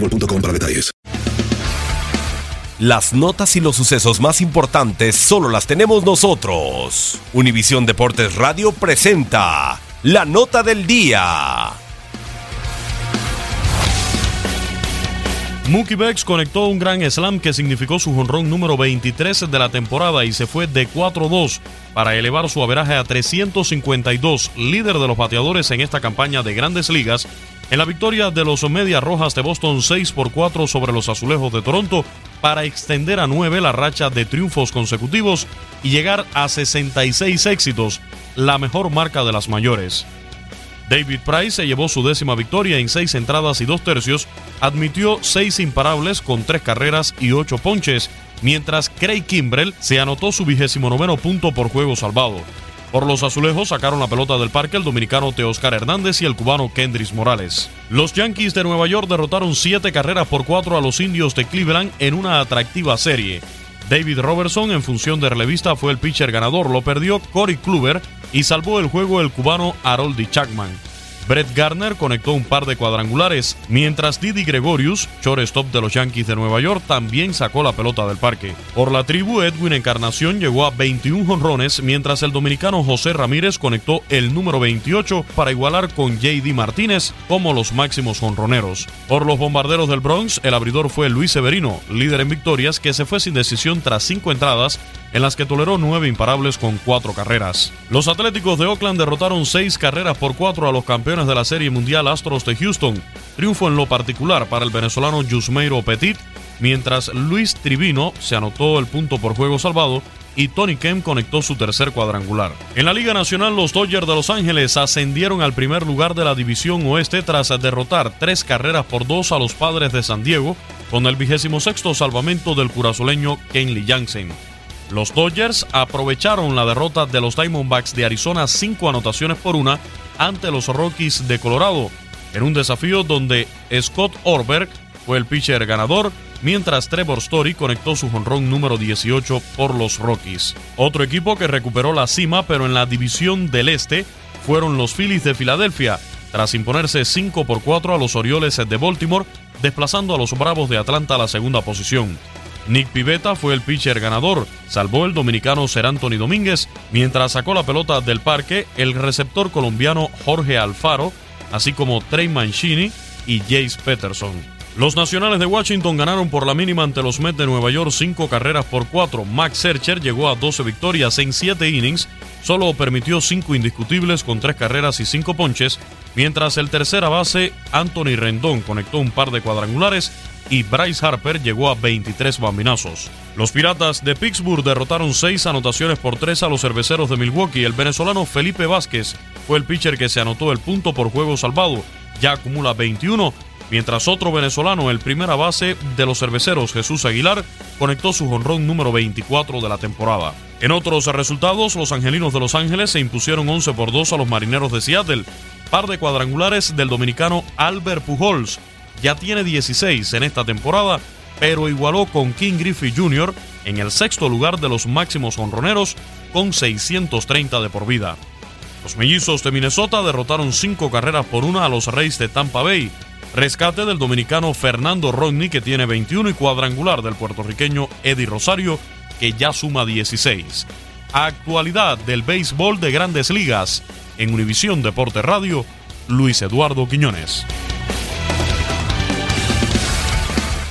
boostmobile.com para detalles. Las notas y los sucesos más importantes solo las tenemos nosotros. Univisión Deportes Radio presenta la nota del día. Mookie Betts conectó un gran slam que significó su jonrón número 23 de la temporada y se fue de 4-2 para elevar su averaje a 352, líder de los bateadores en esta campaña de grandes ligas, en la victoria de los Medias Rojas de Boston 6 por 4 sobre los Azulejos de Toronto para extender a 9 la racha de triunfos consecutivos y llegar a 66 éxitos, la mejor marca de las mayores. David Price se llevó su décima victoria en seis entradas y dos tercios, admitió seis imparables con tres carreras y ocho ponches, mientras Craig Kimbrell se anotó su vigésimo noveno punto por juego salvado. Por los azulejos sacaron la pelota del parque el dominicano Teoscar Hernández y el cubano Kendris Morales. Los Yankees de Nueva York derrotaron siete carreras por cuatro a los indios de Cleveland en una atractiva serie. David Robertson en función de relevista fue el pitcher ganador, lo perdió Corey Kluber y salvó el juego el cubano Haroldi Chapman. Brett Garner conectó un par de cuadrangulares, mientras Didi Gregorius, shortstop de los Yankees de Nueva York, también sacó la pelota del parque. Por la tribu, Edwin Encarnación llegó a 21 jonrones, mientras el dominicano José Ramírez conectó el número 28 para igualar con JD Martínez como los máximos jonroneros. Por los bombarderos del Bronx, el abridor fue Luis Severino, líder en victorias, que se fue sin decisión tras cinco entradas en las que toleró nueve imparables con cuatro carreras. Los Atléticos de Oakland derrotaron seis carreras por cuatro a los campeones de la Serie Mundial Astros de Houston. Triunfo en lo particular para el venezolano Yusmeiro Petit, mientras Luis Trivino se anotó el punto por juego salvado y Tony Kemp conectó su tercer cuadrangular. En la Liga Nacional, los Dodgers de Los Ángeles ascendieron al primer lugar de la División Oeste tras derrotar tres carreras por dos a los Padres de San Diego, con el vigésimo sexto salvamento del curazoleño Kenley Jansen. Los Dodgers aprovecharon la derrota de los Diamondbacks de Arizona cinco anotaciones por una ante los Rockies de Colorado, en un desafío donde Scott Orberg fue el pitcher ganador, mientras Trevor Story conectó su jonrón número 18 por los Rockies. Otro equipo que recuperó la cima, pero en la división del Este, fueron los Phillies de Filadelfia, tras imponerse 5 por 4 a los Orioles de Baltimore, desplazando a los Bravos de Atlanta a la segunda posición. Nick Pivetta fue el pitcher ganador, salvó el dominicano Ser Anthony Domínguez, mientras sacó la pelota del parque el receptor colombiano Jorge Alfaro, así como Trey Mancini y Jace Peterson. Los nacionales de Washington ganaron por la mínima ante los Mets de Nueva York cinco carreras por cuatro. Max Scherzer llegó a 12 victorias en 7 innings, solo permitió cinco indiscutibles con tres carreras y cinco ponches, mientras el tercera base Anthony Rendón conectó un par de cuadrangulares y Bryce Harper llegó a 23 bambinazos. Los Piratas de Pittsburgh derrotaron 6 anotaciones por 3 a los cerveceros de Milwaukee. El venezolano Felipe Vázquez fue el pitcher que se anotó el punto por juego salvado, ya acumula 21, mientras otro venezolano, el primera base de los cerveceros Jesús Aguilar, conectó su jonrón número 24 de la temporada. En otros resultados, los angelinos de Los Ángeles se impusieron 11 por 2 a los marineros de Seattle. Par de cuadrangulares del dominicano Albert Pujols. Ya tiene 16 en esta temporada, pero igualó con King Griffey Jr. en el sexto lugar de los máximos honroneros con 630 de por vida. Los mellizos de Minnesota derrotaron 5 carreras por una a los Reyes de Tampa Bay. Rescate del dominicano Fernando Rodney, que tiene 21, y cuadrangular del puertorriqueño Eddie Rosario, que ya suma 16. Actualidad del béisbol de grandes ligas. En Univisión Deporte Radio, Luis Eduardo Quiñones.